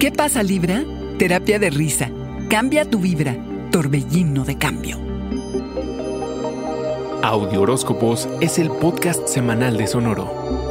¿Qué pasa, Libra? Terapia de risa. Cambia tu vibra. Torbellino de cambio. Audio Horóscopos es el podcast semanal de Sonoro.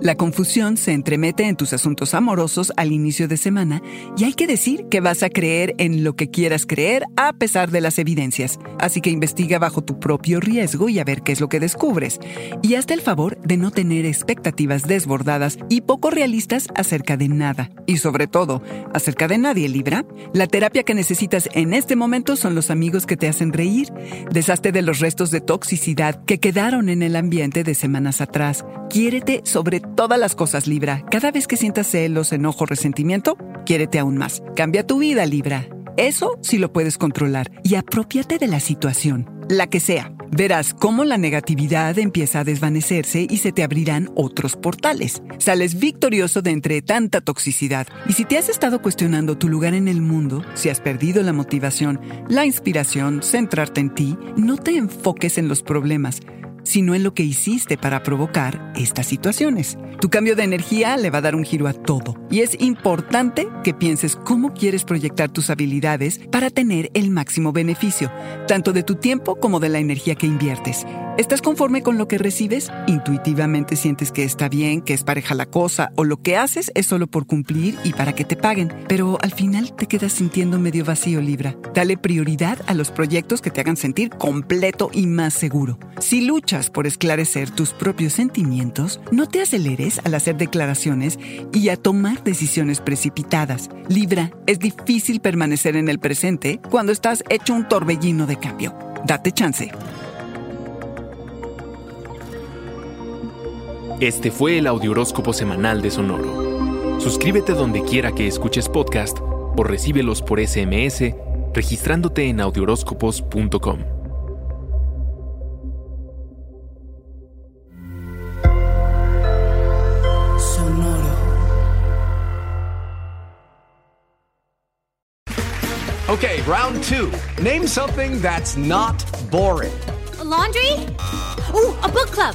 La confusión se entremete en tus asuntos amorosos al inicio de semana y hay que decir que vas a creer en lo que quieras creer a pesar de las evidencias. Así que investiga bajo tu propio riesgo y a ver qué es lo que descubres. Y hazte el favor de no tener expectativas desbordadas y poco realistas acerca de nada. Y sobre todo, acerca de nadie, Libra. La terapia que necesitas en este momento son los amigos que te hacen reír. Deshazte de los restos de toxicidad que quedaron en el ambiente de semanas atrás. Quiérete sobre todas las cosas, Libra. Cada vez que sientas celos, enojo, resentimiento, quiérete aún más. Cambia tu vida, Libra. Eso sí lo puedes controlar y apropiate de la situación, la que sea. Verás cómo la negatividad empieza a desvanecerse y se te abrirán otros portales. Sales victorioso de entre tanta toxicidad. Y si te has estado cuestionando tu lugar en el mundo, si has perdido la motivación, la inspiración, centrarte en ti, no te enfoques en los problemas sino en lo que hiciste para provocar estas situaciones. Tu cambio de energía le va a dar un giro a todo y es importante que pienses cómo quieres proyectar tus habilidades para tener el máximo beneficio, tanto de tu tiempo como de la energía que inviertes. ¿Estás conforme con lo que recibes? ¿Intuitivamente sientes que está bien, que es pareja la cosa o lo que haces es solo por cumplir y para que te paguen? Pero al final te quedas sintiendo medio vacío, Libra. Dale prioridad a los proyectos que te hagan sentir completo y más seguro. Si luchas por esclarecer tus propios sentimientos, no te aceleres al hacer declaraciones y a tomar decisiones precipitadas. Libra, es difícil permanecer en el presente cuando estás hecho un torbellino de cambio. Date chance. Este fue el Audioróscopo Semanal de Sonoro. Suscríbete donde quiera que escuches podcast o recíbelos por SMS registrándote en audioróscopos.com. Sonoro. Okay, round two. Name something that's not boring. A laundry? Ooh, a book club.